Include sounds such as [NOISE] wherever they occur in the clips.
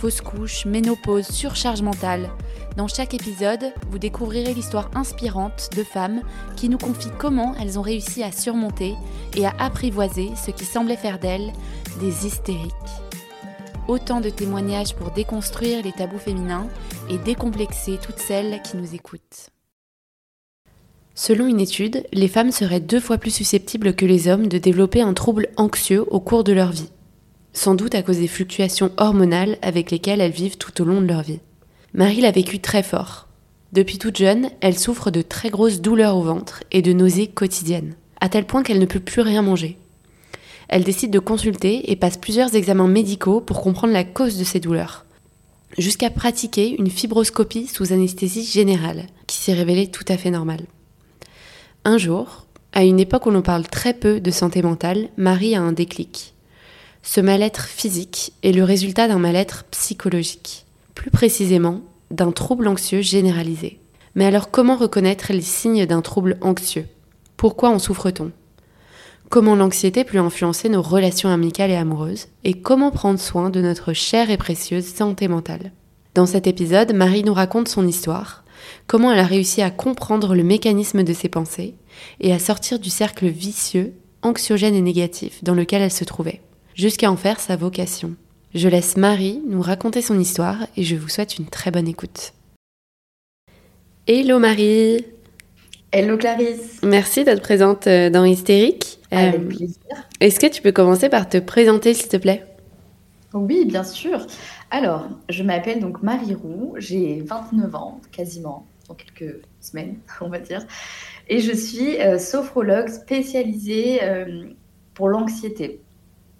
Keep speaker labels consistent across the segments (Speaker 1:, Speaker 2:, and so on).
Speaker 1: fausse couche, ménopause, surcharge mentale. Dans chaque épisode, vous découvrirez l'histoire inspirante de femmes qui nous confient comment elles ont réussi à surmonter et à apprivoiser ce qui semblait faire d'elles des hystériques. Autant de témoignages pour déconstruire les tabous féminins et décomplexer toutes celles qui nous écoutent. Selon une étude, les femmes seraient deux fois plus susceptibles que les hommes de développer un trouble anxieux au cours de leur vie sans doute à cause des fluctuations hormonales avec lesquelles elles vivent tout au long de leur vie. Marie l'a vécu très fort. Depuis toute jeune, elle souffre de très grosses douleurs au ventre et de nausées quotidiennes, à tel point qu'elle ne peut plus rien manger. Elle décide de consulter et passe plusieurs examens médicaux pour comprendre la cause de ces douleurs, jusqu'à pratiquer une fibroscopie sous anesthésie générale, qui s'est révélée tout à fait normale. Un jour, à une époque où l'on parle très peu de santé mentale, Marie a un déclic. Ce mal-être physique est le résultat d'un mal-être psychologique, plus précisément d'un trouble anxieux généralisé. Mais alors comment reconnaître les signes d'un trouble anxieux? Pourquoi en souffre-t-on? Comment l'anxiété peut influencer nos relations amicales et amoureuses? Et comment prendre soin de notre chère et précieuse santé mentale? Dans cet épisode, Marie nous raconte son histoire, comment elle a réussi à comprendre le mécanisme de ses pensées et à sortir du cercle vicieux, anxiogène et négatif dans lequel elle se trouvait jusqu'à en faire sa vocation. Je laisse Marie nous raconter son histoire et je vous souhaite une très bonne écoute. Hello Marie
Speaker 2: Hello Clarisse
Speaker 1: Merci d'être présente euh, dans Hystérique.
Speaker 2: Avec euh, plaisir.
Speaker 1: Est-ce que tu peux commencer par te présenter s'il te plaît?
Speaker 2: Oui, bien sûr. Alors, je m'appelle donc Marie Roux, j'ai 29 ans, quasiment, dans quelques semaines, [LAUGHS] on va dire. Et je suis euh, sophrologue spécialisée pour l'anxiété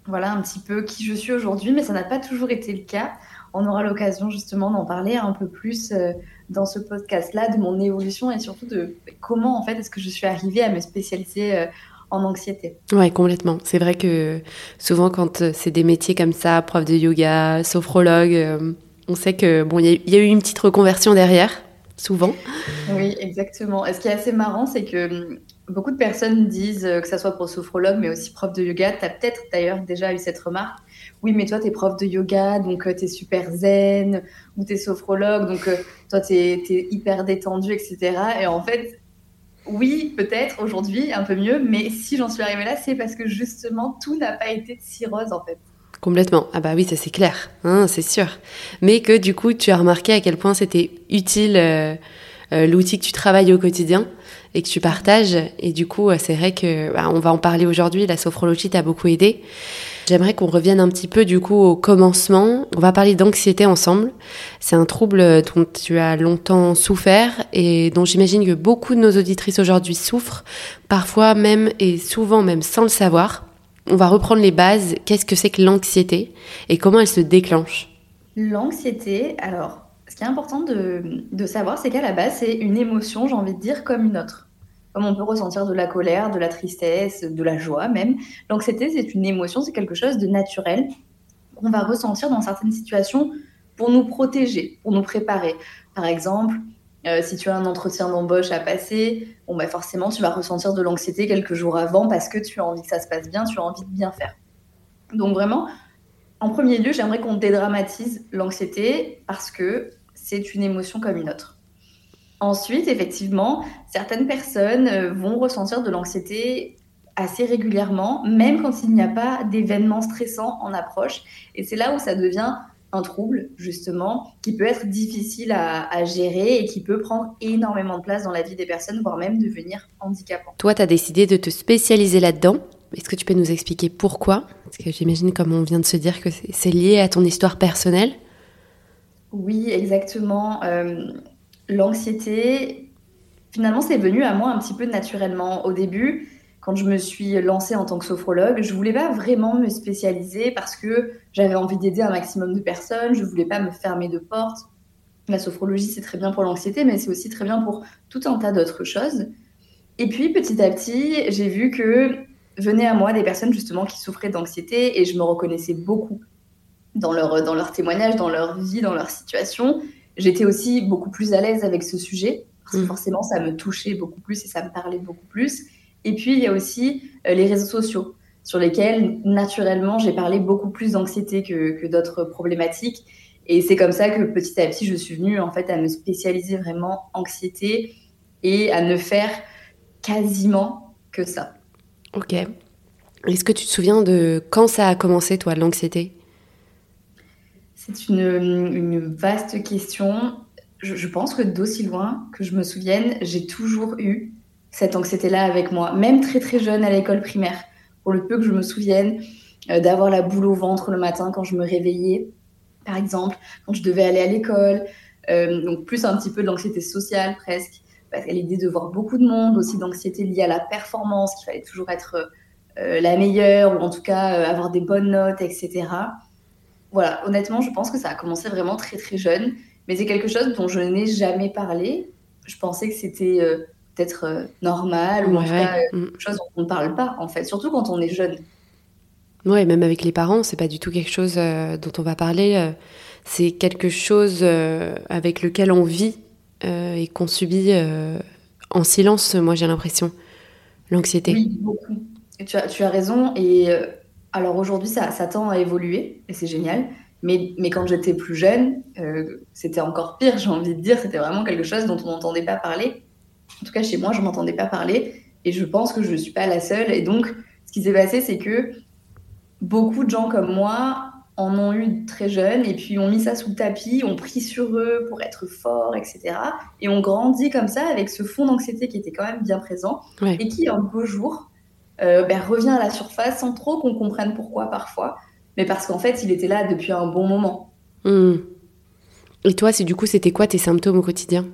Speaker 2: voilà un petit peu qui je suis aujourd'hui, mais ça n'a pas toujours été le cas. On aura l'occasion justement d'en parler un peu plus euh, dans ce podcast-là, de mon évolution et surtout de comment en fait est-ce que je suis arrivée à me spécialiser euh, en anxiété.
Speaker 1: Ouais, complètement. C'est vrai que souvent quand euh, c'est des métiers comme ça, prof de yoga, sophrologue, on sait que bon, il y, a eu une petite reconversion derrière, souvent.
Speaker 2: Oui, exactement. Et ce qui est assez marrant, c'est que Beaucoup de personnes disent, euh, que ça soit pour sophrologue, mais aussi prof de yoga, tu as peut-être d'ailleurs déjà eu cette remarque. Oui, mais toi, tu es prof de yoga, donc euh, tu es super zen, ou tu es sophrologue, donc euh, toi, tu es, hyper détendu, etc. Et en fait, oui, peut-être aujourd'hui, un peu mieux, mais si j'en suis arrivée là, c'est parce que justement, tout n'a pas été si rose, en fait.
Speaker 1: Complètement. Ah bah oui, ça c'est clair, hein, c'est sûr. Mais que du coup, tu as remarqué à quel point c'était utile l'outil que tu travailles au quotidien et que tu partages. Et du coup, c'est vrai que bah, on va en parler aujourd'hui. La sophrologie t'a beaucoup aidé. J'aimerais qu'on revienne un petit peu du coup au commencement. On va parler d'anxiété ensemble. C'est un trouble dont tu as longtemps souffert et dont j'imagine que beaucoup de nos auditrices aujourd'hui souffrent, parfois même et souvent même sans le savoir. On va reprendre les bases. Qu'est-ce que c'est que l'anxiété et comment elle se déclenche?
Speaker 2: L'anxiété, alors important de, savoir, c'est qu'à la base, c'est une émotion, j'ai envie de dire, comme une autre. Comme on peut ressentir de la colère, de la tristesse, de la joie même. L'anxiété, c'est une émotion, c'est quelque chose de naturel qu'on va ressentir dans certaines situations pour nous protéger, pour nous préparer. Par exemple, euh, si tu as un entretien d'embauche à passer, bon, bah forcément, tu vas ressentir de l'anxiété quelques jours avant parce que tu as envie que ça se passe bien, tu as envie de bien faire. Donc vraiment, en premier lieu, j'aimerais qu'on dédramatise l'anxiété parce que c'est une émotion comme une autre. Ensuite, effectivement, certaines personnes euh, vont ressentir de l'anxiété assez régulièrement, même quand il n'y a pas d'événements stressants en approche. Et c'est là où ça devient un trouble, justement, qui peut être difficile à, gérer et qui peut prendre énormément de place dans la vie des personnes, voire même devenir handicapant.
Speaker 1: Toi, tu as décidé de te spécialiser là-dedans. Est-ce que tu peux nous expliquer pourquoi? Parce que j'imagine, comme on vient de se dire, que c'est lié à ton histoire personnelle.
Speaker 2: Oui, exactement. Euh, l'anxiété, finalement, c'est venu à moi un petit peu naturellement. Au début, quand je me suis lancée en tant que sophrologue, je voulais pas vraiment me spécialiser parce que j'avais envie d'aider un maximum de personnes, je voulais pas me fermer de porte. La sophrologie, c'est très bien pour l'anxiété, mais c'est aussi très bien pour tout un tas d'autres choses. Et puis, petit à petit, j'ai vu que venaient à moi des personnes justement qui souffraient d'anxiété et je me reconnaissais beaucoup dans leur, dans leur témoignage, dans leur vie, dans leur situation. J'étais aussi beaucoup plus à l'aise avec ce sujet parce que mm. forcément, ça me touchait beaucoup plus et ça me parlait beaucoup plus. Et puis, il y a aussi euh, les réseaux sociaux sur lesquels, naturellement, j'ai parlé beaucoup plus d'anxiété que, que d'autres problématiques. Et c'est comme ça que petit à petit, je suis venue en fait à me spécialiser vraiment anxiété et à ne faire quasiment que ça.
Speaker 1: Ok. Est-ce que tu te souviens de quand ça a commencé, toi, l'anxiété?
Speaker 2: C'est une, vaste question. Je, pense que d'aussi loin que je me souvienne, j'ai toujours eu cette anxiété-là avec moi, même très très jeune à l'école primaire. Pour le peu que je me souvienne euh, d'avoir la boule au ventre le matin quand je me réveillais, par exemple, quand je devais aller à l'école, euh, donc plus un petit peu de l'anxiété sociale presque, parce qu'à l'idée de voir beaucoup de monde, aussi d'anxiété liée à la performance, qu'il fallait toujours être euh, la meilleure, ou en tout cas avoir des bonnes notes, etc. Voilà, honnêtement, je pense que ça a commencé vraiment très très jeune, mais c'est quelque chose dont je n'ai jamais parlé. Je pensais que c'était peut-être normal, ou en tout cas mm. quelque chose dont on ne parle pas, en fait, surtout quand on est jeune.
Speaker 1: Ouais, même avec les parents, c'est pas du tout quelque chose euh, dont on va parler. Euh, c'est quelque chose euh, avec lequel on vit et qu'on subit en silence, moi j'ai l'impression. L'anxiété.
Speaker 2: Oui, beaucoup. tu, as, tu as raison. Et alors aujourd'hui, ça, ça, tend à évoluer et c'est génial. Mais, mais quand j'étais plus jeune, c'était encore pire, j'ai envie de dire. C'était vraiment quelque chose dont on n'entendait pas parler. En tout cas, chez moi, je m'entendais pas parler. Et je pense que je ne suis pas la seule. Et donc, ce qui s'est passé, c'est que beaucoup de gens comme moi en ont eu très jeunes et puis ont mis ça sous le tapis, ont pris sur eux pour être forts, etc. Et ont grandi comme ça avec ce fond d'anxiété qui était quand même bien présent et qui, un beau jour, euh, ben, revient à la surface sans trop qu'on comprenne pourquoi parfois, mais parce qu'en fait, il était là depuis un bon moment.
Speaker 1: Hmm. Et toi, c'est du coup, c'était quoi tes symptômes au quotidien?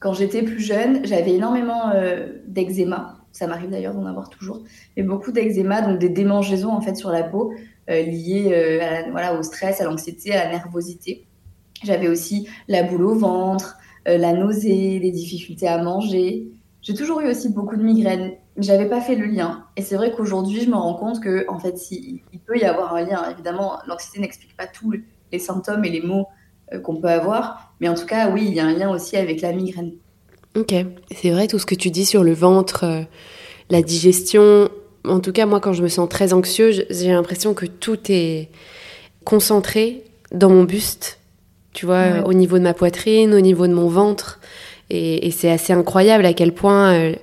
Speaker 2: Quand j'étais plus jeune, j'avais énormément euh, d'eczéma ça m'arrive d'ailleurs d'en avoir toujours, mais beaucoup d'eczéma, donc des démangeaisons en fait sur la peau euh, liées euh, voilà, au stress, à l'anxiété, à la nervosité. J'avais aussi la boule au ventre, la nausée, les difficultés à manger. J'ai toujours eu aussi beaucoup de migraines. J'avais pas fait le lien. Et c'est vrai qu'aujourd'hui, je me rends compte que, en fait, si, il peut y avoir un lien. Évidemment, l'anxiété n'explique pas tous les symptômes et les mots qu'on peut avoir. Mais en tout cas, oui, il y a un lien aussi avec la migraine.
Speaker 1: Ok, c'est vrai tout ce que tu dis sur le ventre, euh, la digestion. En tout cas, moi, quand je me sens très anxieuse, j'ai l'impression que tout est concentré dans mon buste, tu vois, au niveau de ma poitrine, au niveau de mon ventre. Et, c'est assez incroyable à quel point euh,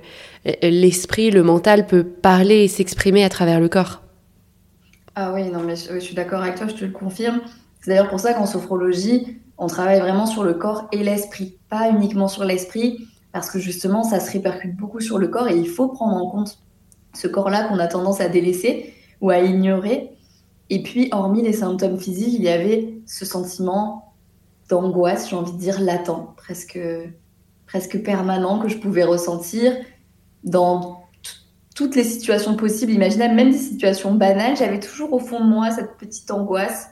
Speaker 1: l'esprit, le mental peut parler et s'exprimer à travers le corps.
Speaker 2: Ah oui, non, mais je, je suis d'accord avec toi, je te le confirme. C'est d'ailleurs pour ça qu'en sophrologie, on travaille vraiment sur le corps et l'esprit, pas uniquement sur l'esprit, parce que justement, ça se répercute beaucoup sur le corps et il faut prendre en compte ce corps-là qu'on a tendance à délaisser ou à ignorer. Et puis, hormis les symptômes physiques, il y avait ce sentiment d'angoisse, j'ai envie de dire latent, presque, presque permanent que je pouvais ressentir dans toutes les situations possibles, imaginables, même des situations banales. J'avais toujours au fond de moi cette petite angoisse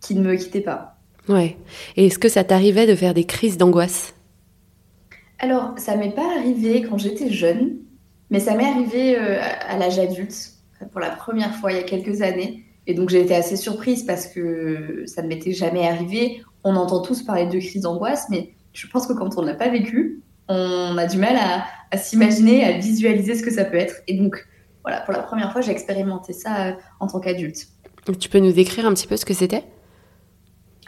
Speaker 2: qui ne me quittait pas.
Speaker 1: Ouais. Et est-ce que ça t'arrivait de faire des crises d'angoisse?
Speaker 2: Alors, ça m'est pas arrivé quand j'étais jeune, mais ça m'est arrivé euh, à l'âge adulte, pour la première fois il y a quelques années. Et donc j'ai été assez surprise parce que ça ne m'était jamais arrivé. On entend tous parler de crise d'angoisse, mais je pense que quand on ne l'a pas vécu, on a du mal à, s'imaginer, à visualiser ce que ça peut être. Et donc voilà, pour la première fois, j'ai expérimenté ça euh, en tant qu'adulte.
Speaker 1: Tu peux nous décrire un petit peu ce que c'était?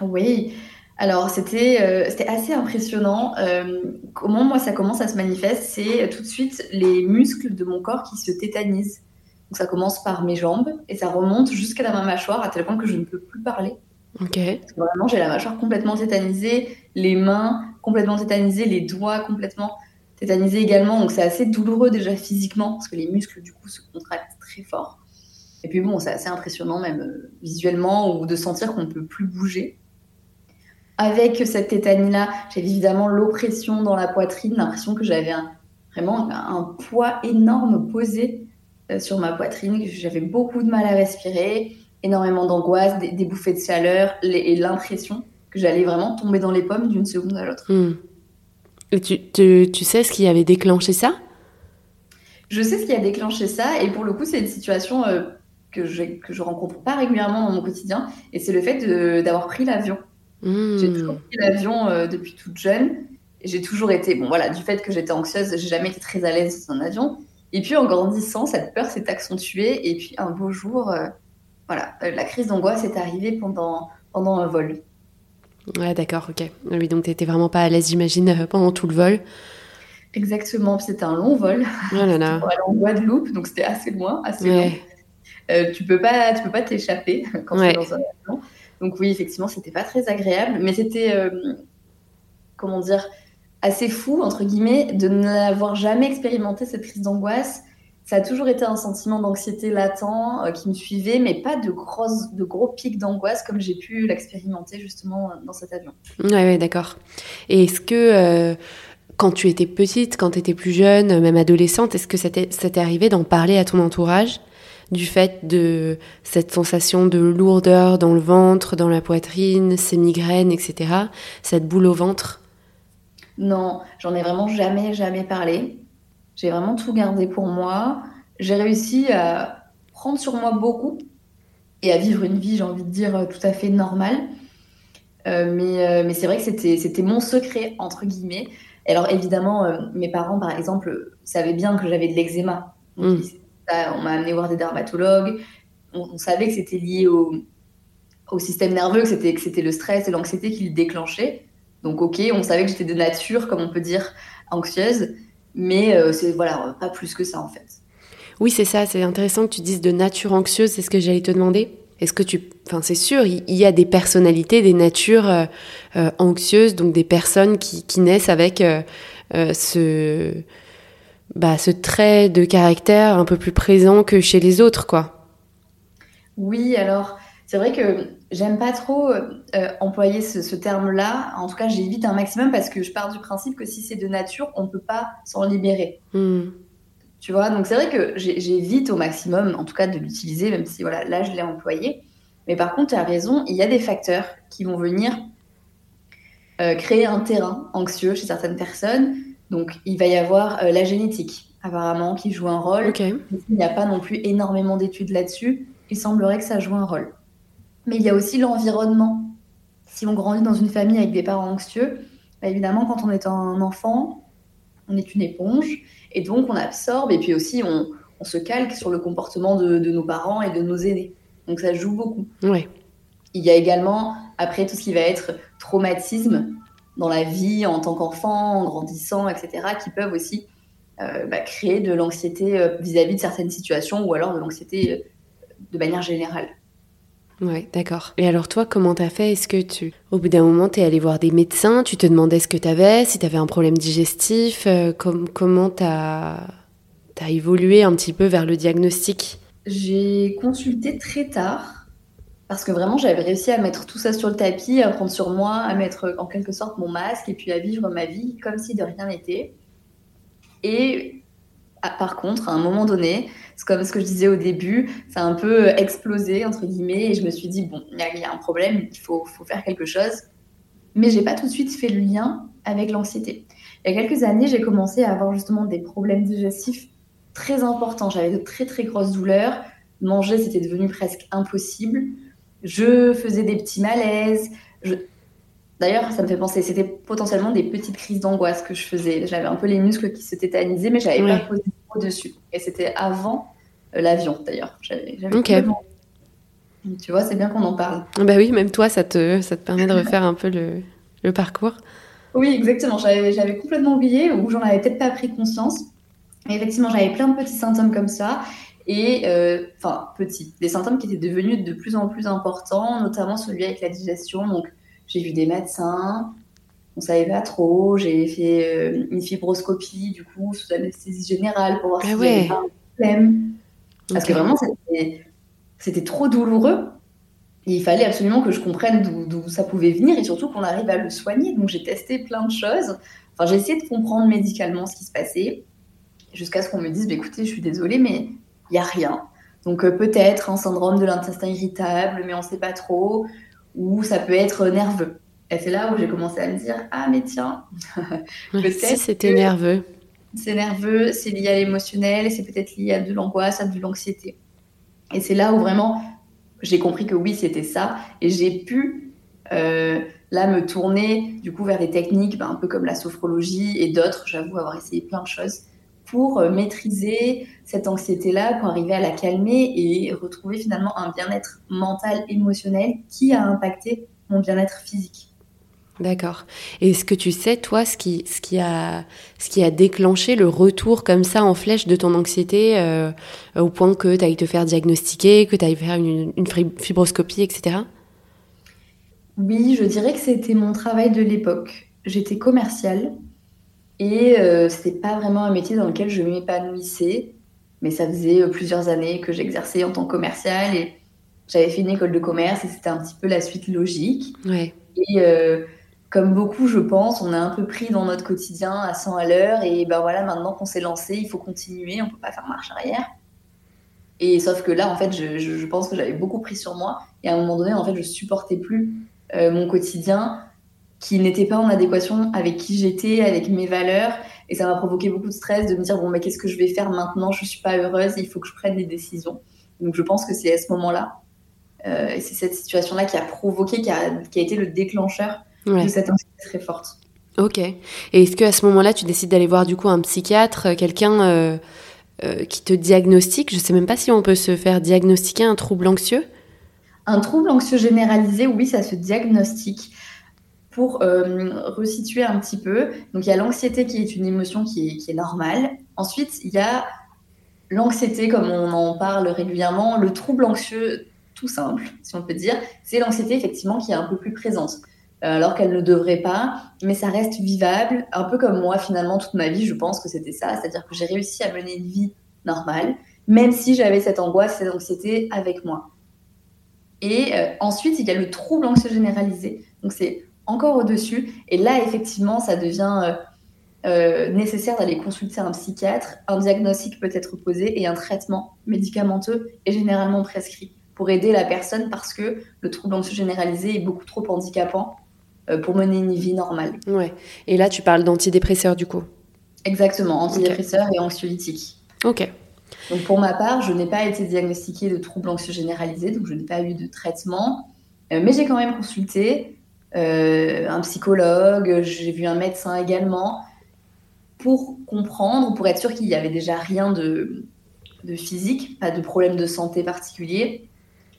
Speaker 2: Oui, alors, c'était euh, assez impressionnant. Euh, comment moi ça commence à se manifester C'est tout de suite les muscles de mon corps qui se tétanisent. Donc, ça commence par mes jambes et ça remonte jusqu'à ma mâchoire à tel point que je ne peux plus parler.
Speaker 1: Ok.
Speaker 2: vraiment, j'ai la mâchoire complètement tétanisée, les mains complètement tétanisées, les doigts complètement tétanisés également. Donc, c'est assez douloureux déjà physiquement parce que les muscles du coup se contractent très fort. Et puis bon, c'est assez impressionnant même euh, visuellement ou de sentir qu'on ne peut plus bouger. Avec cette tétanie-là, j'avais évidemment l'oppression dans la poitrine, l'impression que j'avais vraiment un poids énorme posé euh, sur ma poitrine, j'avais beaucoup de mal à respirer, énormément d'angoisse, des, bouffées de chaleur et l'impression que j'allais vraiment tomber dans les pommes d'une seconde à l'autre.
Speaker 1: Hmm. Et tu, tu, tu, sais ce qui avait déclenché ça?
Speaker 2: Je sais ce qui a déclenché ça, et pour le coup, c'est une situation euh, que, je, que je rencontre pas régulièrement dans mon quotidien, et c'est le fait d'avoir pris l'avion.
Speaker 1: Hmm.
Speaker 2: J'ai toujours pris l'avion euh, depuis toute jeune, et j'ai toujours été, bon voilà, du fait que j'étais anxieuse, j'ai jamais été très à l'aise dans un avion. Et puis en grandissant, cette peur s'est accentuée, et puis un beau jour, euh, voilà, la crise d'angoisse est arrivée pendant, pendant un vol.
Speaker 1: Ouais, d'accord, ok. Oui, donc t'étais vraiment pas à l'aise, j'imagine, euh, pendant tout le vol.
Speaker 2: Exactement, c'était un long vol.
Speaker 1: Oh là là.
Speaker 2: Pour aller en Guadeloupe, donc c'était assez loin, assez long. Euh, tu peux pas, tu peux pas t'échapper [LAUGHS] quand tu es dans un avion. Donc oui, effectivement, c'était pas très agréable, mais c'était, euh, comment dire, assez fou entre guillemets de n'avoir jamais expérimenté cette crise d'angoisse ça a toujours été un sentiment d'anxiété latent euh, qui me suivait, mais pas de, grosses, de gros pics d'angoisse comme j'ai pu l'expérimenter justement dans cet avion.
Speaker 1: Oui, ouais, d'accord. Et est-ce que euh, quand tu étais petite, quand tu étais plus jeune, même adolescente, est-ce que ça t'est arrivé d'en parler à ton entourage? Du fait de cette sensation de lourdeur dans le ventre, dans la poitrine, ces migraines, etc., cette boule au ventre?
Speaker 2: Non, j'en ai vraiment jamais, jamais parlé. J'ai vraiment tout gardé pour moi. J'ai réussi à prendre sur moi beaucoup et à vivre une vie, j'ai envie de dire, tout à fait normale. Euh, mais, euh, mais c'est vrai que c'était, c'était mon secret, entre guillemets. Alors évidemment, euh, mes parents, par exemple, savaient bien que j'avais de l'eczéma. Mm. On m'a amené voir des dermatologues. On, savait que c'était lié au, au, système nerveux, que c'était, que c'était le stress et l'anxiété qui le déclenchait. Donc ok, on savait que j'étais de nature, comme on peut dire, anxieuse. Mais euh, c'est voilà, pas plus que ça en fait.
Speaker 1: Oui, c'est ça. C'est intéressant que tu dises de nature anxieuse. C'est ce que j'allais te demander. Est-ce que tu, enfin, c'est sûr, il y a des personnalités, des natures euh, euh, anxieuses, donc des personnes qui, qui naissent avec ce, bah, ce trait de caractère un peu plus présent que chez les autres, quoi.
Speaker 2: Oui, alors c'est vrai que j'aime pas trop euh, employer ce, terme-là. En tout cas, j'évite un maximum parce que je pars du principe que si c'est de nature, on ne peut pas s'en libérer.
Speaker 1: Hmm.
Speaker 2: Tu vois, donc c'est vrai que j'évite au maximum, en tout cas, de l'utiliser, même si voilà, là, je l'ai employé. Mais par contre, tu as raison, il y a des facteurs qui vont venir euh, créer un terrain anxieux chez certaines personnes. Donc, il va y avoir euh, la génétique, apparemment, qui joue un rôle. Il n'y a pas non plus énormément d'études là-dessus. Il semblerait que ça joue un rôle. Mais il y a aussi l'environnement. Si on grandit dans une famille avec des parents anxieux, bah, évidemment, quand on est un enfant, on est une éponge, et donc on absorbe, et puis aussi on, se calque sur le comportement de, nos parents et de nos aînés. Donc ça joue beaucoup.
Speaker 1: Oui.
Speaker 2: Il y a également, après, tout ce qui va être traumatisme dans la vie en tant qu'enfant, en grandissant, etc., qui peuvent aussi euh, bah, créer de l'anxiété euh, vis-à-vis de certaines situations ou alors de l'anxiété euh, de manière générale.
Speaker 1: Ouais, d'accord. Et alors toi, comment t'as fait? Est-ce que tu, au bout d'un moment, t'es allé voir des médecins Tu te demandais ce que t'avais, si t'avais un problème digestif euh, Comment t'as as évolué un petit peu vers le diagnostic?
Speaker 2: J'ai consulté très tard parce que vraiment j'avais réussi à mettre tout ça sur le tapis, à prendre sur moi, à mettre en quelque sorte mon masque et puis à vivre ma vie comme si de rien n'était. Et par contre, à un moment donné, c'est comme ce que je disais au début, ça a un peu explosé, entre guillemets, et je me suis dit, bon, il y, a un problème, il faut, faut faire quelque chose. Mais j'ai pas tout de suite fait le lien avec l'anxiété. Il y a quelques années, j'ai commencé à avoir justement des problèmes digestifs très importants. J'avais de très très grosses douleurs. Manger, c'était devenu presque impossible. Je faisais des petits malaises. Je... D'ailleurs, ça me fait penser, c'était potentiellement des petites crises d'angoisse que je faisais. J'avais un peu les muscles qui se tétanisaient, mais j'avais pas posé dessus. Et c'était avant euh, l'avion, d'ailleurs. J'avais, Tu vois, c'est bien qu'on en parle.
Speaker 1: Bah oui, même toi, ça te, ça te permet de refaire un peu le, le parcours.
Speaker 2: Oui, exactement. J'avais, j'avais complètement oublié ou j'en avais peut-être pas pris conscience. Et effectivement, j'avais plein de petits symptômes comme ça. Et euh, enfin, petits, des symptômes qui étaient devenus de plus en plus importants, notamment celui avec la digestion. Donc, j'ai vu des médecins, on savait pas trop. J'ai fait euh, une fibroscopie, du coup, sous anesthésie générale pour voir ah s'il y avait pas un problème. Parce que vraiment, c'était trop douloureux. Et il fallait absolument que je comprenne d'où ça pouvait venir et surtout qu'on arrive à le soigner. Donc j'ai testé plein de choses. Enfin, j'ai essayé de comprendre médicalement ce qui se passait jusqu'à ce qu'on me dise bah, écoutez, je suis désolée, mais il n'y a rien. Donc euh, peut-être un syndrome de l'intestin irritable, mais on ne sait pas trop. Ou ça peut être nerveux. Et c'est là où j'ai commencé à me dire Ah, mais tiens,
Speaker 1: si c'était nerveux.
Speaker 2: C'est nerveux, c'est lié à l'émotionnel, c'est peut-être lié à de l'angoisse, à de l'anxiété. Et c'est là où vraiment j'ai compris que oui, c'était ça. Et j'ai pu euh, là me tourner du coup vers des techniques ben, un peu comme la sophrologie et d'autres. J'avoue avoir essayé plein de choses pour euh, maîtriser cette anxiété-là, pour arriver à la calmer et retrouver finalement un bien-être mental, émotionnel qui a impacté mon bien-être physique.
Speaker 1: D'accord. Et est-ce que tu sais, toi, ce qui, ce, qui a, ce qui a déclenché le retour comme ça en flèche de ton anxiété euh, au point que tu ailles te faire diagnostiquer, que tu ailles faire une, une, fibroscopie, etc.
Speaker 2: Oui, je dirais que c'était mon travail de l'époque. J'étais commerciale et euh, c'était pas vraiment un métier dans lequel je m'épanouissais, mais ça faisait euh, plusieurs années que j'exerçais en tant que commerciale et j'avais fait une école de commerce et c'était un petit peu la suite logique.
Speaker 1: Ouais.
Speaker 2: Et euh, comme beaucoup, je pense, on est un peu pris dans notre quotidien à 100 à l'heure. Et ben voilà, maintenant qu'on s'est lancé, il faut continuer, on peut pas faire marche arrière. Et sauf que là, en fait, je, je, pense que j'avais beaucoup pris sur moi. Et à un moment donné, en fait, je supportais plus euh, mon quotidien qui n'était pas en adéquation avec qui j'étais, avec mes valeurs. Et ça m'a provoqué beaucoup de stress de me dire, bon, mais qu'est-ce que je vais faire maintenant? Je suis pas heureuse, il faut que je prenne des décisions. Donc je pense que c'est à ce moment-là, euh, et c'est cette situation-là qui a provoqué, qui a, qui a été le déclencheur de cette anxiété très forte.
Speaker 1: Ok. Et est-ce qu'à ce moment-là, tu décides d'aller voir du coup un psychiatre, euh, quelqu'un euh, euh, qui te diagnostique? Je ne sais même pas si on peut se faire diagnostiquer un trouble anxieux.
Speaker 2: Un trouble anxieux généralisé, oui, ça se diagnostique. Pour resituer un petit peu, donc il y a l'anxiété qui est une émotion qui est, qui est normale. Ensuite, il y a l'anxiété, comme on en parle régulièrement, le trouble anxieux tout simple, si on peut dire, c'est l'anxiété effectivement qui est un peu plus présente. Euh, alors qu'elle ne devrait pas, mais ça reste vivable, un peu comme moi finalement toute ma vie, je pense que c'était ça, c'est-à-dire que j'ai réussi à mener une vie normale, même si j'avais cette angoisse, cette anxiété avec moi. Et euh, ensuite, il y a le trouble anxieux généralisé, donc c'est encore au-dessus, et là effectivement, ça devient euh, nécessaire d'aller consulter un psychiatre, un diagnostic peut être posé et un traitement médicamenteux est généralement prescrit pour aider la personne parce que le trouble anxieux généralisé est beaucoup trop handicapant euh, pour mener une vie normale.
Speaker 1: Ouais. Et là, tu parles d'antidépresseurs du coup
Speaker 2: Exactement, antidépresseurs et anxiolytiques.
Speaker 1: Ok.
Speaker 2: Donc pour ma part, je n'ai pas été diagnostiquée de troubles anxieux généralisés, donc je n'ai pas eu de traitement, euh, mais j'ai quand même consulté euh, un psychologue, j'ai vu un médecin également pour comprendre, pour être sûr qu'il n'y avait déjà rien de, de physique, pas de problème de santé particulier,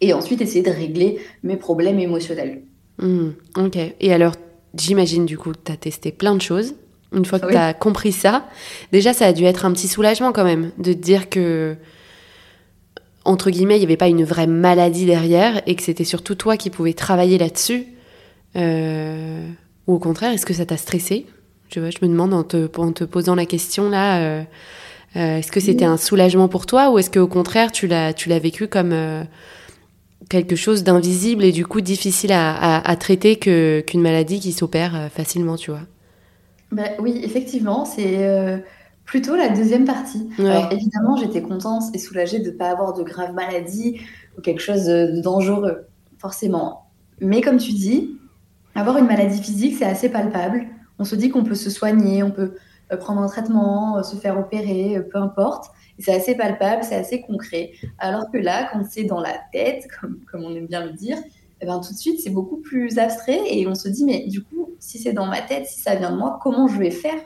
Speaker 2: et ensuite essayer de régler mes problèmes émotionnels.
Speaker 1: Hmm, ok. Et alors, j'imagine du coup, tu as testé plein de choses. Une fois que tu as compris ça, déjà, ça a dû être un petit soulagement quand même de te dire que, entre guillemets, il n'y avait pas une vraie maladie derrière et que c'était surtout toi qui pouvais travailler là-dessus. Euh, ou au contraire, est-ce que ça t'a stressé? Je, vois, je me demande en te, en te posant la question là, euh, euh, est-ce que c'était un soulagement pour toi ou est-ce qu'au contraire, tu l'as vécu comme quelque chose d'invisible et du coup difficile à, traiter qu'une maladie qui s'opère facilement, tu vois?
Speaker 2: Bah, oui, effectivement, c'est plutôt la deuxième partie. Alors évidemment, j'étais contente et soulagée de ne pas avoir de graves maladies ou quelque chose de dangereux, forcément. Mais comme tu dis, avoir une maladie physique, c'est assez palpable. On se dit qu'on peut se soigner, on peut euh, prendre un traitement, se faire opérer, peu importe. C'est assez palpable, c'est assez concret. Alors que là, quand c'est dans la tête, comme, on aime bien le dire, eh ben, tout de suite, c'est beaucoup plus abstrait et on se dit, mais du coup, si c'est dans ma tête, si ça vient de moi, comment je vais faire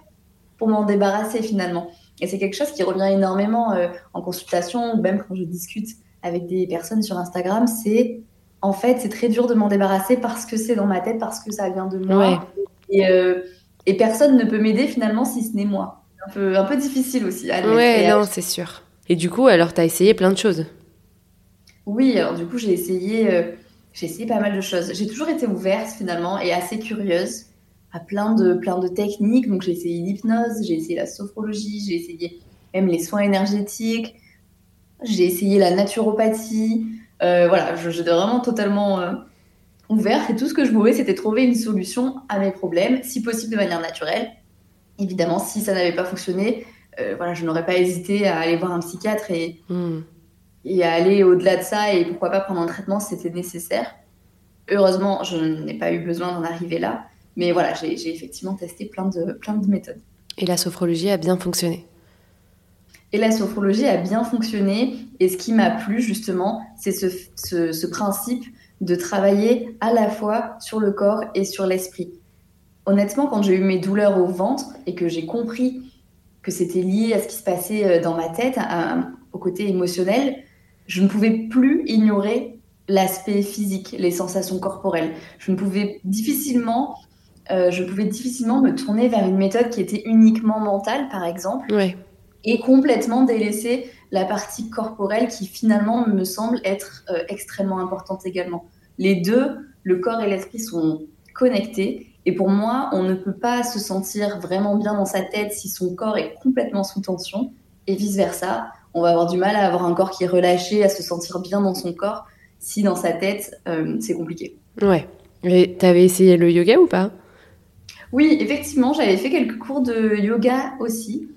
Speaker 2: pour m'en débarrasser finalement? Et c'est quelque chose qui revient énormément euh, en consultation ou même quand je discute avec des personnes sur Instagram, c'est en fait, c'est très dur de m'en débarrasser parce que c'est dans ma tête, parce que ça vient de moi. Et, euh, et personne ne peut m'aider finalement si ce n'est moi un peu, un peu difficile aussi. À
Speaker 1: ouais, non, c'est sûr. Et du coup, alors, tu as essayé plein de choses?
Speaker 2: Oui, alors du coup, j'ai essayé, euh, j'ai essayé pas mal de choses. J'ai toujours été ouverte finalement et assez curieuse à plein de, plein de techniques. Donc, j'ai essayé l'hypnose, j'ai essayé la sophrologie, j'ai essayé même les soins énergétiques, j'ai essayé la naturopathie. Euh, voilà, j'étais vraiment totalement euh, ouverte et tout ce que je voulais, c'était trouver une solution à mes problèmes, si possible de manière naturelle évidemment, si ça n'avait pas fonctionné, euh, voilà, je n'aurais pas hésité à aller voir un psychiatre et, hmm. et à aller au-delà de ça et pourquoi pas prendre un traitement si c'était nécessaire. Heureusement, je n'ai pas eu besoin d'en arriver là. Mais voilà, j'ai effectivement testé plein de, plein de méthodes.
Speaker 1: Et la sophrologie a bien fonctionné
Speaker 2: et la sophrologie a bien fonctionné. Et ce qui m'a plu, justement, c'est ce, principe de travailler à la fois sur le corps et sur l'esprit. Honnêtement, quand j'ai eu mes douleurs au ventre et que j'ai compris que c'était lié à ce qui se passait euh, dans ma tête, au côté émotionnel, je ne pouvais plus ignorer l'aspect physique, les sensations corporelles. Je ne pouvais difficilement, euh, je pouvais difficilement me tourner vers une méthode qui était uniquement mentale, par exemple, et complètement délaisser la partie corporelle qui finalement me semble être euh, extrêmement importante également. Les deux, le corps et l'esprit, sont connectés. Et pour moi, on ne peut pas se sentir vraiment bien dans sa tête si son corps est complètement sous tension et vice-versa. On va avoir du mal à avoir un corps qui est relâché, à se sentir bien dans son corps si dans sa tête, euh, c'est compliqué.
Speaker 1: Ouais. Et t'avais essayé le yoga ou pas?
Speaker 2: Oui, effectivement, j'avais fait quelques cours de yoga aussi.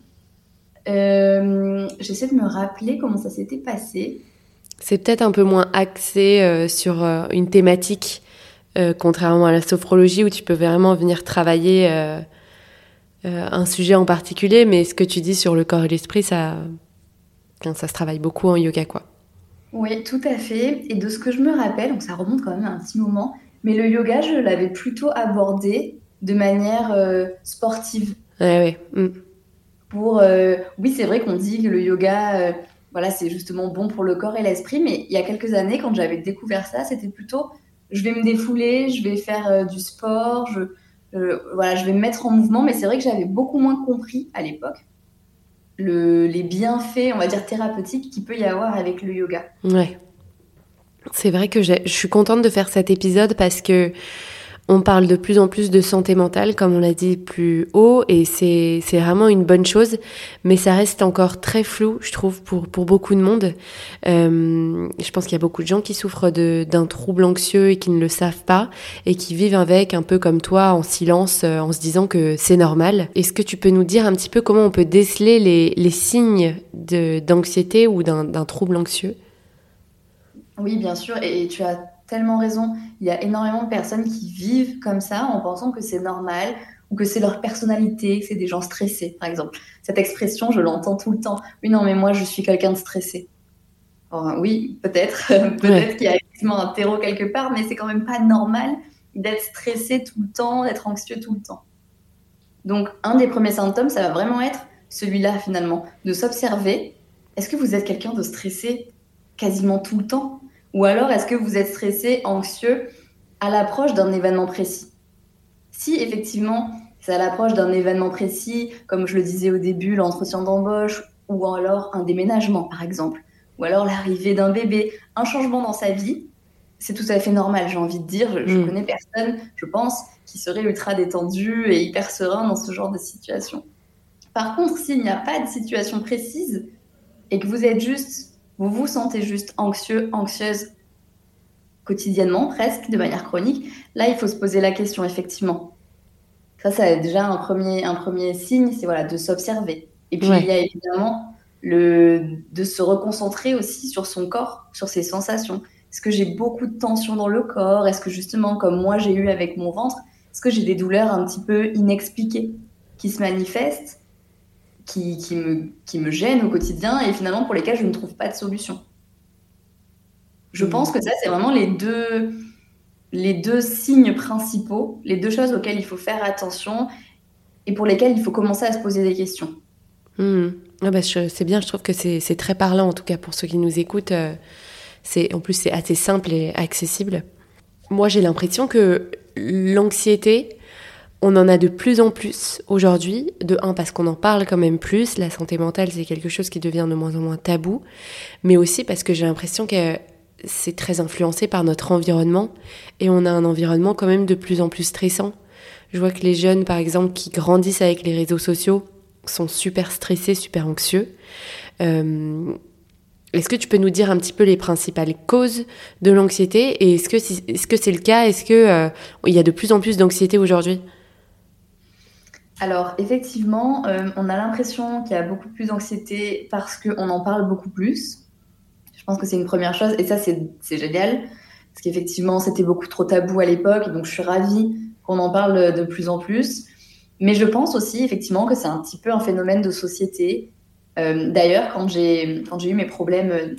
Speaker 2: Euh, j'essaie de me rappeler comment ça s'était passé.
Speaker 1: C'est peut-être un peu moins axé euh, sur une thématique euh, contrairement à la sophrologie où tu peux vraiment venir travailler euh, euh, un sujet en particulier, mais ce que tu dis sur le corps et l'esprit, ça, ça se travaille beaucoup en yoga, quoi.
Speaker 2: Oui, tout à fait. Et de ce que je me rappelle, donc ça remonte quand même à un petit moment, mais le yoga, je l'avais plutôt abordé de manière sportive.
Speaker 1: Ouais, ouais. Mm.
Speaker 2: Pour, oui, c'est vrai qu'on dit que le yoga, voilà, c'est justement bon pour le corps et l'esprit, mais il y a quelques années, quand j'avais découvert ça, c'était plutôt je vais me défouler, je vais faire euh, du sport, je, voilà, je vais me mettre en mouvement. Mais c'est vrai que j'avais beaucoup moins compris à l'époque le, les bienfaits, on va dire, thérapeutiques qu'il peut y avoir avec le yoga.
Speaker 1: Ouais. C'est vrai que je suis contente de faire cet épisode parce que on parle de plus en plus de santé mentale, comme on l'a dit plus haut, et c'est vraiment une bonne chose, mais ça reste encore très flou, je trouve, pour, pour beaucoup de monde. Euh, je pense qu'il y a beaucoup de gens qui souffrent d'un trouble anxieux et qui ne le savent pas, et qui vivent avec, un peu comme toi, en silence, euh, en se disant que c'est normal. Est-ce que tu peux nous dire un petit peu comment on peut déceler les, les signes d'anxiété ou d'un trouble anxieux?
Speaker 2: Oui, bien sûr, et tu as tellement raison. Il y a énormément de personnes qui vivent comme ça en pensant que c'est normal ou que c'est leur personnalité, que c'est des gens stressés, par exemple. Cette expression, je l'entends tout le temps. Oui, non, mais moi, je suis quelqu'un de stressé. oui, peut-être. [LAUGHS] peut-être qu'il y a effectivement un terreau quelque part, mais c'est quand même pas normal d'être stressé tout le temps, d'être anxieux tout le temps. Donc, un des premiers symptômes, ça va vraiment être celui-là, finalement, de s'observer. Est-ce que vous êtes quelqu'un de stressé quasiment tout le temps? Ou alors, est-ce que vous êtes stressé, anxieux à l'approche d'un événement précis? Si effectivement, c'est à l'approche d'un événement précis, comme je le disais au début, l'entretien d'embauche, ou alors un déménagement, par exemple, ou alors l'arrivée d'un bébé, un changement dans sa vie, c'est tout à fait normal, j'ai envie de dire. Je, mm. connais personne, je pense, qui serait ultra détendu et hyper serein dans ce genre de situation. Par contre, s'il n'y a pas de situation précise et que vous êtes juste vous vous sentez juste anxieux, anxieuse quotidiennement, presque, de manière chronique, là, il faut se poser la question, effectivement. Ça, c'est déjà un premier, un premier signe, c'est voilà, de s'observer. Et puis, il y a évidemment le, de se reconcentrer aussi sur son corps, sur ses sensations. Est-ce que j'ai beaucoup de tension dans le corps? Est-ce que justement, comme moi j'ai eu avec mon ventre, est-ce que j'ai des douleurs un petit peu inexpliquées qui se manifestent? Qui, qui, me, qui me gênent au quotidien et finalement pour lesquels je ne trouve pas de solution. Je mm. pense que ça, c'est vraiment les deux, les deux signes principaux, les deux choses auxquelles il faut faire attention et pour lesquelles il faut commencer à se poser des questions.
Speaker 1: Mm. Ah bah, c'est bien, je trouve que c'est très parlant en tout cas pour ceux qui nous écoutent. Euh, c'est en plus c'est assez simple et accessible. Moi j'ai l'impression que l'anxiété on en a de plus en plus aujourd'hui. De un, parce qu'on en parle quand même plus. La santé mentale, c'est quelque chose qui devient de moins en moins tabou. Mais aussi parce que j'ai l'impression que c'est très influencé par notre environnement. Et on a un environnement quand même de plus en plus stressant. Je vois que les jeunes, par exemple, qui grandissent avec les réseaux sociaux, sont super stressés, super anxieux. Euh, est-ce que tu peux nous dire un petit peu les principales causes de l'anxiété? Et est-ce que est-ce que c'est le cas? Est-ce que euh, il y a de plus en plus d'anxiété aujourd'hui?
Speaker 2: Alors effectivement, euh, on a l'impression qu'il y a beaucoup plus d'anxiété parce qu'on en parle beaucoup plus. Je pense que c'est une première chose et ça c'est génial. parce qu'effectivement, c'était beaucoup trop tabou à l'époque, donc je suis ravie qu'on en parle de plus en plus. Mais je pense aussi, effectivement, que c'est un petit peu un phénomène de société. Euh, d'ailleurs, quand j'ai eu mes problèmes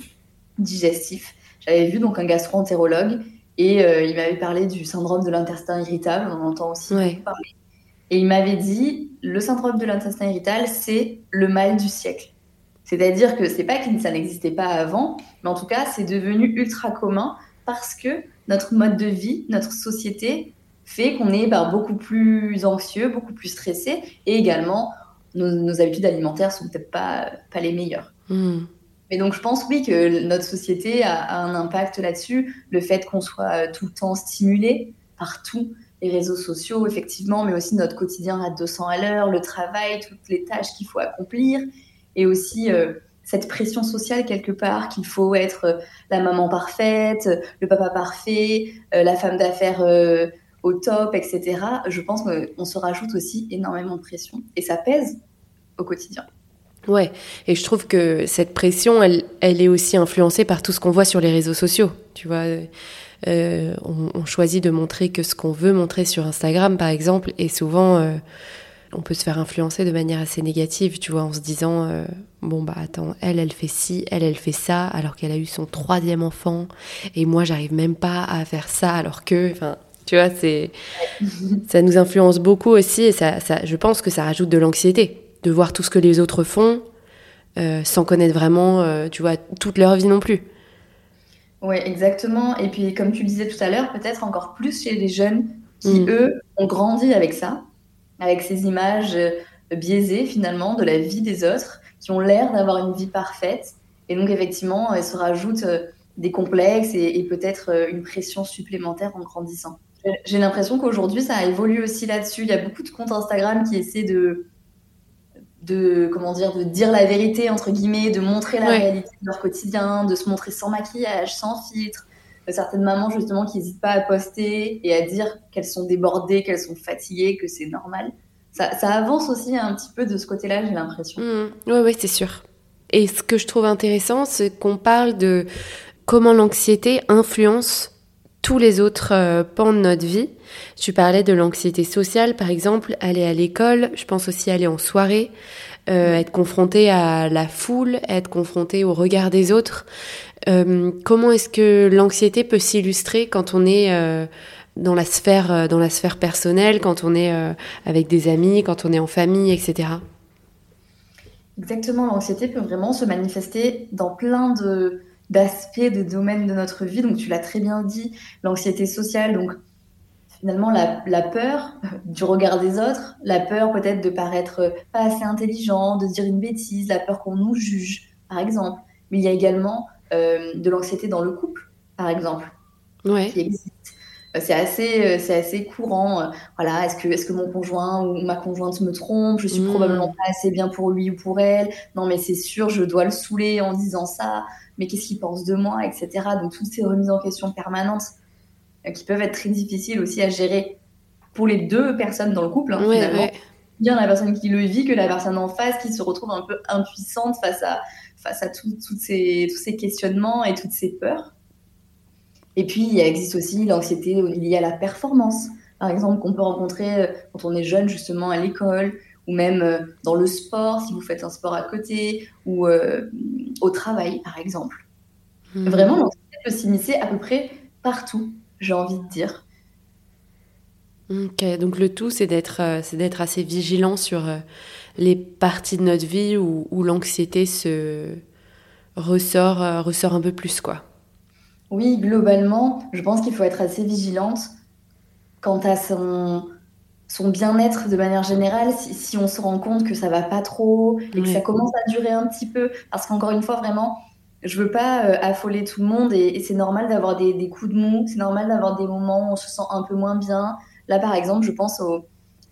Speaker 2: digestifs, j'avais vu donc un gastro-entérologue et euh, il m'avait parlé du syndrome de l'intestin irritable, on en entend aussi parler. Et il m'avait dit, le syndrome de l'intestin irritable, c'est le mal du siècle. C'est-à-dire que c'est pas que ça n'existait pas avant, mais en tout cas, c'est devenu ultra commun parce que notre mode de vie, notre société fait qu'on est bah, beaucoup plus anxieux, beaucoup plus stressé, et également nos, habitudes alimentaires sont peut-être pas, pas les meilleures. Hmm. Mais donc je pense oui que notre société a, un impact là-dessus, le fait qu'on soit tout le temps stimulé par tous les réseaux sociaux, effectivement, mais aussi notre quotidien à 200 à l'heure, le travail, toutes les tâches qu'il faut accomplir, et aussi euh, cette pression sociale quelque part qu'il faut être euh, la maman parfaite, le papa parfait, euh, la femme d'affaires au top, etc. Je pense qu'on se rajoute aussi énormément de pression et ça pèse au quotidien.
Speaker 1: Ouais, et je trouve que cette pression, elle, elle est aussi influencée par tout ce qu'on voit sur les réseaux sociaux. Tu vois, on, on, choisit de montrer que ce qu'on veut montrer sur Instagram, par exemple, et souvent on peut se faire influencer de manière assez négative, tu vois, en se disant euh, bon bah attends, elle elle fait ci, elle elle fait ça, alors qu'elle a eu son troisième enfant, et moi j'arrive même pas à faire ça, alors que, enfin, tu vois, c'est ça nous influence beaucoup aussi, et ça, ça, je pense que ça rajoute de l'anxiété de voir tout ce que les autres font euh, sans connaître vraiment, euh, tu vois, toute leur vie non plus.
Speaker 2: Oui, exactement. Et puis, comme tu le disais tout à l'heure, peut-être encore plus chez les jeunes qui, mm. eux, ont grandi avec ça avec ces images euh, biaisées finalement de la vie des autres qui ont l'air d'avoir une vie parfaite. Et donc effectivement, elles se rajoutent euh, des complexes et, peut-être euh, une pression supplémentaire en grandissant. J'ai l'impression qu'aujourd'hui, ça a évolué aussi là-dessus. Il y a beaucoup de comptes Instagram qui essaient de, de comment dire, de dire la vérité entre guillemets, de montrer la réalité de leur quotidien, de se montrer sans maquillage, sans filtre. Certaines mamans justement qui n'hésitent pas à poster et à dire qu'elles sont débordées, qu'elles sont fatiguées, que c'est normal. Ça, avance aussi un petit peu de ce côté-là, j'ai l'impression.
Speaker 1: oui, mmh. oui, c'est sûr. Et ce que je trouve intéressant, c'est qu'on parle de comment l'anxiété influence tous les autres euh, pans de notre vie. Tu parlais de l'anxiété sociale, par exemple, aller à l'école, je pense aussi aller en soirée, euh, être confronté à la foule, être confronté au regard des autres. Euh, comment est-ce que l'anxiété peut s'illustrer quand on est dans la sphère dans la sphère personnelle, quand on est avec des amis, quand on est en famille, etc.
Speaker 2: Exactement, l'anxiété peut vraiment se manifester dans plein de d'aspects, de domaines de notre vie. Donc tu l'as très bien dit, l'anxiété sociale, donc finalement la, la, peur [LAUGHS] du regard des autres, la peur peut-être de paraître pas assez intelligent, de dire une bêtise, la peur qu'on nous juge, par exemple. Mais il y a également euh, de l'anxiété dans le couple, par exemple,
Speaker 1: ouais.
Speaker 2: qui existe. Euh, c'est assez, euh, c'est assez courant. Voilà, est-ce que, est-ce que mon conjoint ou ma conjointe me trompe Je suis hmm. probablement pas assez bien pour lui ou pour elle. Non, mais c'est sûr, je dois le saouler en disant ça. Mais qu'est-ce qu'il pense de moi, etc. Donc toutes ces remises en question permanentes qui peuvent être très difficiles aussi à gérer pour les deux personnes dans le couple, hein, finalement. Bien la personne qui le vit que la personne en face qui se retrouve un peu impuissante face à face à ces, tous ces questionnements et toutes ces peurs. Et puis, il existe aussi l'anxiété liée à la performance, par exemple, qu'on peut rencontrer euh, quand on est jeune, justement, à l'école, ou même euh, dans le sport, si vous faites un sport à côté, ou euh, au travail, par exemple. Hmm. Vraiment, l'anxiété peut s'immiscer à peu près partout, j'ai envie de dire.
Speaker 1: Ok, donc le tout, c'est d'être, c'est d'être assez vigilant sur les parties de notre vie où, l'anxiété se ressort, euh, ressort un peu plus, quoi.
Speaker 2: Oui, globalement, je pense qu'il faut être assez vigilante quant à son, son bien-être de manière générale, si, on se rend compte que ça va pas trop et que ça commence à durer un petit peu, parce qu'encore une fois, vraiment, je veux pas euh, affoler tout le monde et, c'est normal d'avoir des, des, coups de mou, c'est normal d'avoir des moments où on se sent un peu moins bien. Là, par exemple, je pense au,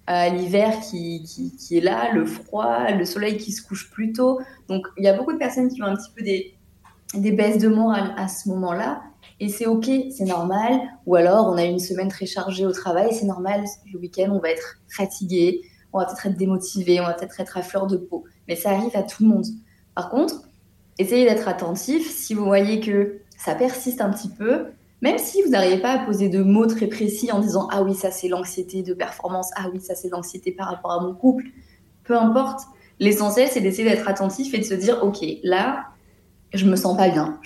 Speaker 2: l'hiver qui, qui, est là, le froid, le soleil qui se couche plus tôt. Donc il y a beaucoup de personnes qui ont un petit peu des, des baisses de morale à ce moment-là. Et c'est OK, c'est normal. Ou alors on a une semaine très chargée au travail, c'est normal. Le week-end, on va être fatigué, on va peut-être être démotivé, on va peut-être être à fleur de peau. Mais ça arrive à tout le monde. Par contre, essayez d'être attentif. Si vous voyez que ça persiste un petit peu, même si vous n'arrivez pas à poser de mots très précis en disant ah oui ça c'est l'anxiété de performance, ah oui ça c'est l'anxiété par rapport à mon couple, peu importe. L'essentiel c'est d'essayer d'être attentif et de se dire ok là je me sens pas bien,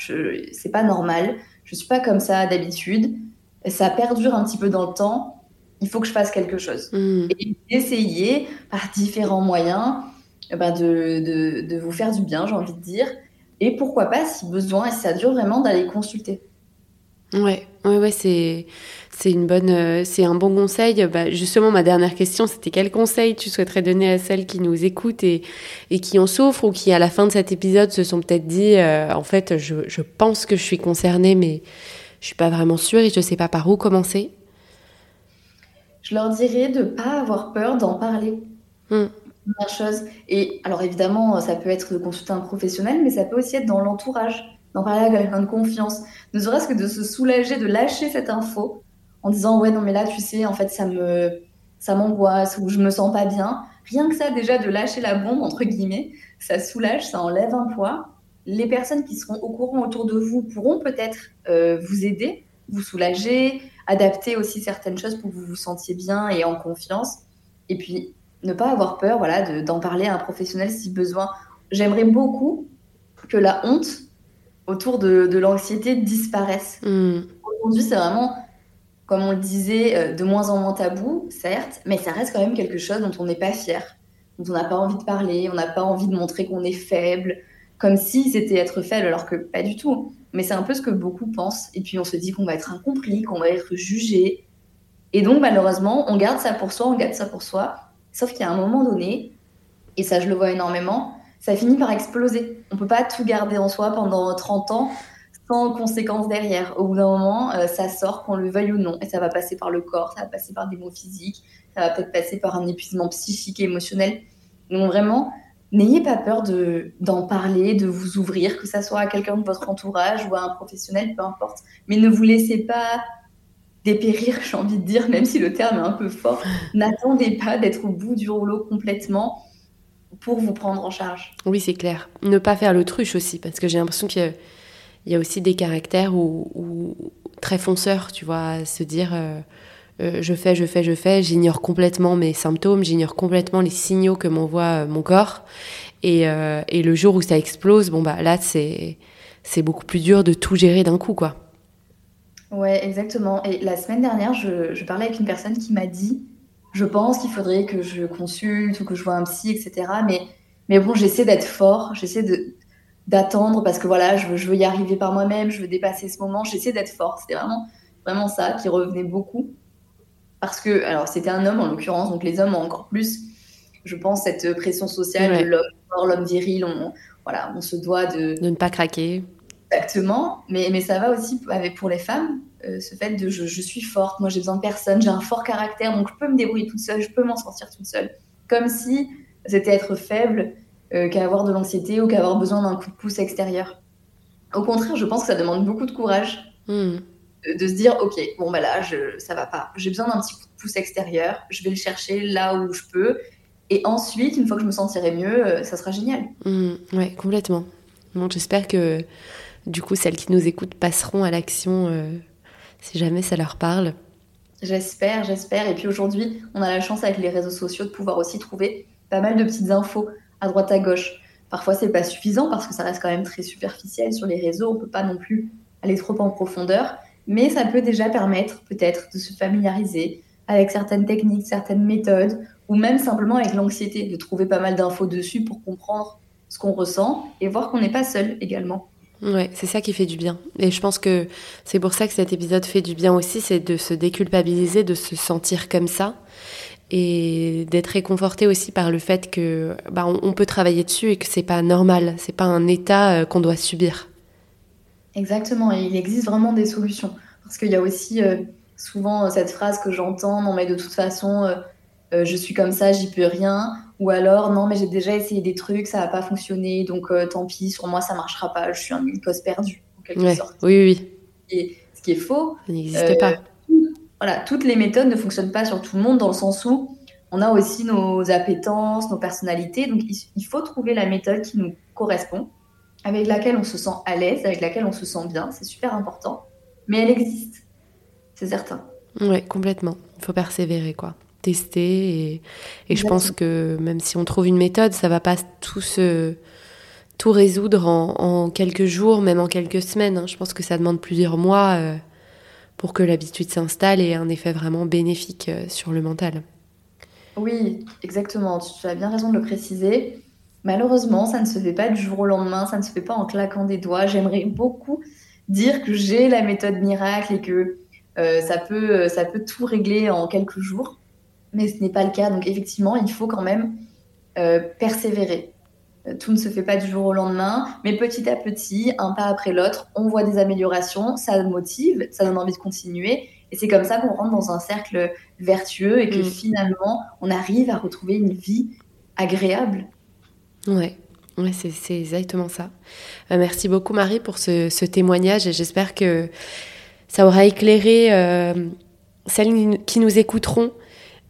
Speaker 2: c'est pas normal, je suis pas comme ça d'habitude, ça perdure un petit peu dans le temps, il faut que je fasse quelque chose.
Speaker 1: Mm.
Speaker 2: Et essayer par différents moyens eh ben, de, de, de vous faire du bien, j'ai envie de dire. Et pourquoi pas, si besoin, et si ça dure vraiment, d'aller consulter.
Speaker 1: Ouais, ouais, ouais, c'est c'est une bonne, euh, c'est un bon conseil. Bah, justement, ma dernière question, c'était quel conseil tu souhaiterais donner à celles qui nous écoutent et, et qui en souffrent ou qui, à la fin de cet épisode, se sont peut-être dit, euh, en fait, je, je pense que je suis concernée, mais je suis pas vraiment sûre et je sais pas par où commencer.
Speaker 2: Je leur dirais de pas avoir peur d'en parler.
Speaker 1: Hmm.
Speaker 2: Première chose. Et alors évidemment, ça peut être de consulter un professionnel, mais ça peut aussi être dans l'entourage, d'en parler à quelqu'un de confiance. Ne serait-ce que de se soulager, de lâcher cette info en disant ouais non mais là tu sais en fait ça me ça m'angoisse ou je me sens pas bien. Rien que ça déjà de lâcher la bombe entre guillemets, ça soulage, ça enlève un poids. Les personnes qui seront au courant autour de vous pourront peut-être euh, vous aider, vous soulager, adapter aussi certaines choses pour que vous vous sentiez bien et en confiance. Et puis ne pas avoir peur voilà de- d'en parler à un professionnel si besoin. J'aimerais beaucoup que la honte autour de, de l'anxiété disparaisse.
Speaker 1: Hmm.
Speaker 2: Aujourd'hui, c'est vraiment, comme on le disait, euh, de moins en moins tabou, certes, mais ça reste quand même quelque chose dont on n'est pas fier, dont on n'a pas envie de parler, on n'a pas envie de montrer qu'on est faible, comme si c'était être faible, alors que pas du tout. Mais c'est un peu ce que beaucoup pensent, et puis on se dit qu'on va être incompris, qu'on va être jugé. Et donc, malheureusement, on garde ça pour soi, on garde ça pour soi, sauf qu'il y a un moment donné, et ça je le vois énormément, ça finit par exploser. On peut pas tout garder en soi pendant 30 ans sans conséquences derrière. Au bout d'un moment, euh, ça sort, qu'on le veuille ou non. Et ça va passer par le corps, ça va passer par des mots physiques, ça va peut-être passer par un épuisement psychique et émotionnel. Donc vraiment, n'ayez pas peur de, d'en parler, de vous ouvrir, que ça soit à quelqu'un de votre entourage ou à un professionnel, peu importe. Mais ne vous laissez pas dépérir, [LAUGHS] j'ai envie de dire, même si le terme est un peu fort. N'attendez pas d'être au bout du rouleau complètement pour vous prendre en charge.
Speaker 1: Oui, c'est clair. Ne pas faire l'autruche aussi, parce que j'ai l'impression qu'il y a, il y a aussi des caractères où, où- très fonceurs, tu vois, à se dire euh, euh, je fais, je fais, je fais, j'ignore complètement mes symptômes, j'ignore complètement les signaux que m'envoie euh, mon corps. Et, euh, et le jour où ça explose, bon bah là c'est c'est beaucoup plus dur de tout gérer d'un coup, quoi.
Speaker 2: Ouais, exactement. Et la semaine dernière, je, je parlais avec une personne qui m'a dit, je pense qu'il faudrait que je consulte ou que je vois un psy, etc. Mais, mais bon, j'essaie d'être fort, j'essaie de d'attendre parce que voilà, je veux, je veux y arriver par moi-même, je veux dépasser ce moment, j'essaie d'être fort. C'était vraiment, vraiment ça qui revenait beaucoup. Parce que, alors c'était un homme en l'occurrence, donc les hommes ont encore plus, je pense, cette pression sociale
Speaker 1: Ouais.
Speaker 2: de l'homme fort, l'homme viril, on, voilà, on se doit de,
Speaker 1: De ne pas craquer.
Speaker 2: Exactement, mais, mais ça va aussi avec pour les femmes, euh, ce fait de je, je suis forte, moi j'ai besoin de personne, j'ai un fort caractère, donc je peux me débrouiller toute seule, je peux m'en sortir toute seule. Comme si c'était être faible euh, qu'avoir de l'anxiété ou qu'avoir besoin d'un coup de pouce extérieur. Au contraire, je pense que ça demande beaucoup de courage
Speaker 1: Hmm.
Speaker 2: de, de se dire ok, bon bah là je, ça va pas, j'ai besoin d'un petit coup de pouce extérieur, je vais le chercher là où je peux, et ensuite, une fois que je me sentirai mieux, euh, ça sera génial.
Speaker 1: Hmm, ouais, complètement. Bon, j'espère que du coup celles qui nous écoutent passeront à l'action euh, si jamais ça leur parle.
Speaker 2: J'espère, j'espère. Et puis aujourd'hui, on a la chance avec les réseaux sociaux de pouvoir aussi trouver pas mal de petites infos à droite à gauche. Parfois, c'est pas suffisant parce que ça reste quand même très superficiel sur les réseaux. On peut pas non plus aller trop en profondeur, mais ça peut déjà permettre peut-être de se familiariser avec certaines techniques, certaines méthodes, ou même simplement avec l'anxiété, de trouver pas mal d'infos dessus pour comprendre ce qu'on ressent et voir qu'on n'est pas seul également.
Speaker 1: Ouais, c'est ça qui fait du bien. Et je pense que c'est pour ça que cet épisode fait du bien aussi, c'est de se déculpabiliser, de se sentir comme ça et d'être réconforté aussi par le fait que bah, on, peut travailler dessus et que c'est pas normal, c'est pas un état euh, qu'on doit subir.
Speaker 2: Exactement, et il existe vraiment des solutions. Parce qu'il y a aussi euh, souvent euh, cette phrase que j'entends, non mais de toute façon, je suis comme ça, j'y peux rien. Ou alors, non mais j'ai déjà essayé des trucs, ça n'a pas fonctionné, donc euh, tant pis, sur moi ça marchera pas, je suis un cause perdu, en quelque
Speaker 1: Ouais,
Speaker 2: sorte.
Speaker 1: oui, oui,
Speaker 2: Et ce qui est faux,
Speaker 1: ça n'existe
Speaker 2: Euh,
Speaker 1: pas.
Speaker 2: voilà, toutes les méthodes ne fonctionnent pas sur tout le monde dans le sens où on a aussi nos appétences, nos personnalités. Donc il faut trouver la méthode qui nous correspond, avec laquelle on se sent à l'aise, avec laquelle on se sent bien. C'est super important. mais elle existe, c'est certain.
Speaker 1: Oui, complètement. Il faut persévérer, quoi. Tester. Et, et je pense que même si on trouve une méthode, ça va pas tout se tout résoudre en, quelques jours, même en quelques semaines. Hein. Je pense que ça demande plusieurs mois euh, pour que l'habitude s'installe et ait un effet vraiment bénéfique euh, sur le mental.
Speaker 2: Oui, exactement. Tu as bien raison de le préciser. Malheureusement, ça ne se fait pas du jour au lendemain, ça ne se fait pas en claquant des doigts. J'aimerais beaucoup dire que j'ai la méthode miracle et que euh, ça, peut, ça peut tout régler en quelques jours, mais ce n'est pas le cas. Donc effectivement, il faut quand même euh, persévérer. Tout ne se fait pas du jour au lendemain, mais petit à petit, un pas après l'autre, on voit des améliorations, ça motive, ça donne envie de continuer, et c'est comme ça qu'on rentre dans un cercle vertueux et que mm. finalement, on arrive à retrouver une vie agréable.
Speaker 1: Ouais. Ouais, c'est exactement ça. merci beaucoup Marie pour ce, ce témoignage et j'espère que ça aura éclairé euh, celles qui nous écouteront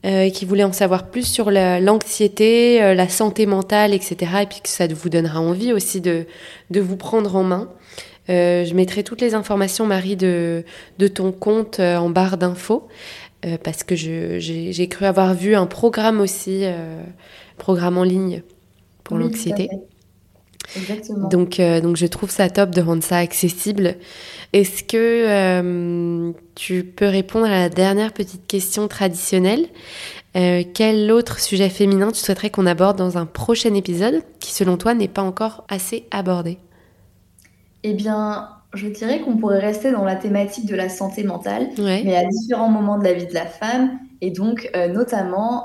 Speaker 1: euh, qui voulaient en savoir plus sur l'anxiété, euh, la, santé mentale, etc. Et puis que ça vous donnera envie aussi de, de vous prendre en main. je mettrai toutes les informations, Marie, de, de ton compte en barre d'infos, parce que j'ai cru avoir vu un programme aussi, programme en ligne pour l'anxiété.
Speaker 2: Exactement.
Speaker 1: Donc, donc je trouve ça top de rendre ça accessible. Est-ce que euh, tu peux répondre à la dernière petite question traditionnelle? Euh, Quel autre sujet féminin tu souhaiterais qu'on aborde dans un prochain épisode qui, selon toi, n'est pas encore assez abordé?
Speaker 2: Eh bien, je dirais qu'on pourrait rester dans la thématique de la santé mentale, mais à différents moments de la vie de la femme, et donc euh, notamment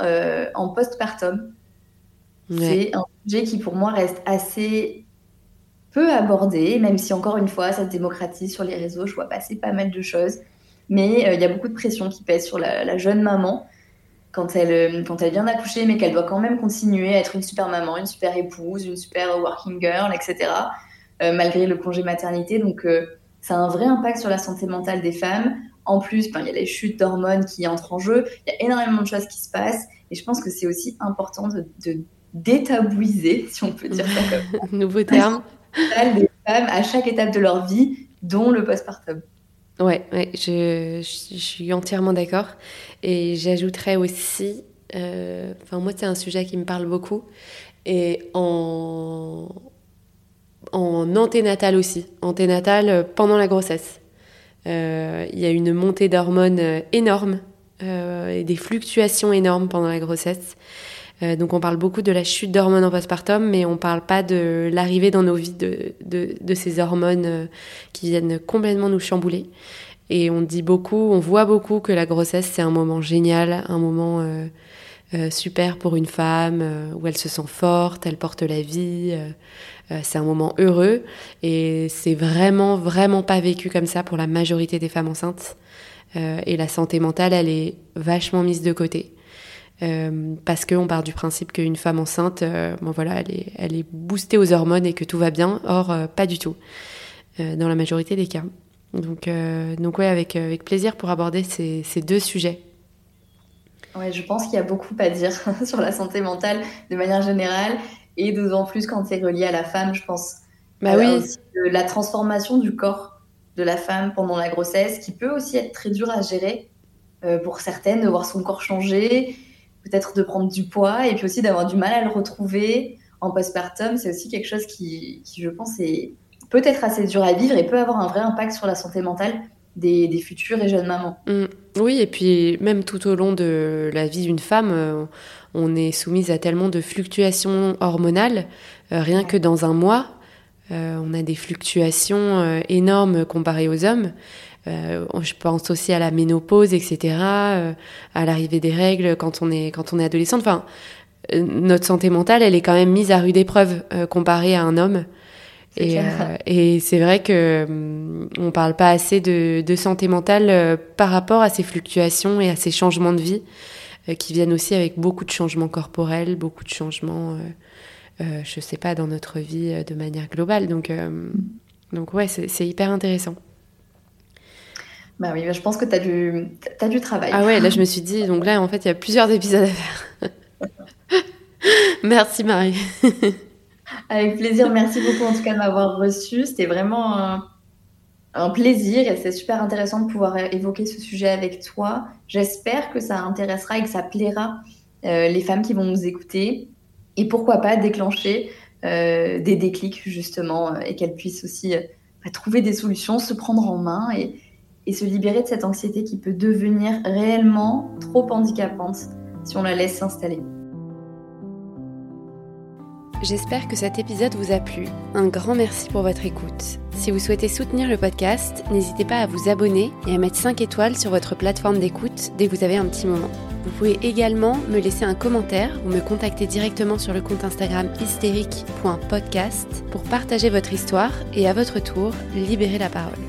Speaker 2: en postpartum. C'est un qui, pour moi, reste assez peu abordé, même si encore une fois, ça se démocratise sur les réseaux. Je vois passer pas mal de choses. Mais euh, il y a beaucoup de pression qui pèse sur la, jeune maman quand elle, euh, quand elle vient d'accoucher, mais qu'elle doit quand même continuer à être une super maman, une super épouse, une super working girl, etc., euh, malgré le congé maternité. Donc, ça a un vrai impact sur la santé mentale des femmes. En plus, ben, il y a les chutes d'hormones qui entrent en jeu. Il y a énormément de choses qui se passent. Et je pense que c'est aussi important de détabouiser, si on peut dire ça
Speaker 1: comme [LAUGHS] Nouveau terme
Speaker 2: des femmes à chaque étape de leur vie, dont le postpartum.
Speaker 1: Ouais, ouais je, je, suis entièrement d'accord. Et j'ajouterais aussi, euh, enfin moi c'est un sujet qui me parle beaucoup, et en, en anténatal aussi, anténatal pendant la grossesse. Euh, il y a une montée d'hormones énorme euh, et des fluctuations énormes pendant la grossesse. Euh, donc on parle beaucoup de la chute d'hormones en postpartum, mais on ne parle pas de l'arrivée dans nos vies de, de, ces hormones euh, qui viennent complètement nous chambouler. Et on dit beaucoup, on voit beaucoup que la grossesse c'est un moment génial, un moment euh, super pour une femme où elle se sent forte, elle porte la vie. c'est un moment heureux et c'est vraiment vraiment pas vécu comme ça pour la majorité des femmes enceintes. et la santé mentale, elle est vachement mise de côté. Euh, parce qu'on part du principe qu'une femme enceinte, euh, bon voilà, elle est, elle est boostée aux hormones et que tout va bien. Or, euh, pas du tout, dans la majorité des cas. Donc, donc ouais, avec, avec plaisir pour aborder ces, ces deux sujets.
Speaker 2: Ouais, je pense qu'il y a beaucoup à dire [LAUGHS] sur la santé mentale de manière générale et d'autant plus quand c'est relié à la femme, je pense.
Speaker 1: Bah oui.
Speaker 2: la transformation du corps de la femme pendant la grossesse, qui peut aussi être très dur à gérer pour certaines, de voir son corps changer peut-être de prendre du poids et puis aussi d'avoir du mal à le retrouver en postpartum. C'est aussi quelque chose qui, qui, je pense, est peut-être assez dur à vivre et peut avoir un vrai impact sur la santé mentale des, des futures et jeunes mamans.
Speaker 1: Mm. Oui, et puis même tout au long de la vie d'une femme, euh, on est soumise à tellement de fluctuations hormonales, euh, rien que dans un mois. Euh, on a des fluctuations énormes comparées aux hommes. Euh, je pense aussi à la ménopause, etc., euh, à l'arrivée des règles quand on est, quand on est adolescente. Enfin, euh, notre santé mentale, elle est quand même mise à rude épreuve comparée à un homme. Et, et c'est vrai que hum, on parle pas assez de, de santé mentale par rapport à ces fluctuations et à ces changements de vie qui viennent aussi avec beaucoup de changements corporels, beaucoup de changements, je sais pas, dans notre vie de manière globale. Donc, donc ouais, c'est hyper intéressant.
Speaker 2: Bah oui, je pense que tu as, du... as du travail.
Speaker 1: Ah ouais, là je me suis dit, donc là en fait il y a plusieurs épisodes à faire. [LAUGHS] merci Marie. [LAUGHS]
Speaker 2: Avec plaisir, merci beaucoup en tout cas de m'avoir reçu. C'était vraiment un plaisir et c'est super intéressant de pouvoir évoquer ce sujet avec toi. J'espère que ça intéressera et que ça plaira les femmes qui vont nous écouter et pourquoi pas déclencher des déclics justement et qu'elles puissent aussi bah, trouver des solutions, se prendre en main et, et se libérer de cette anxiété qui peut devenir réellement trop handicapante si on la laisse s'installer.
Speaker 1: J'espère que cet épisode vous a plu. Un grand merci pour votre écoute. Si vous souhaitez soutenir le podcast, n'hésitez pas à vous abonner et à mettre 5 étoiles sur votre plateforme d'écoute dès que vous avez un petit moment. Vous pouvez également me laisser un commentaire ou me contacter directement sur le compte Instagram hystérique.podcast pour partager votre histoire et à votre tour libérer la parole.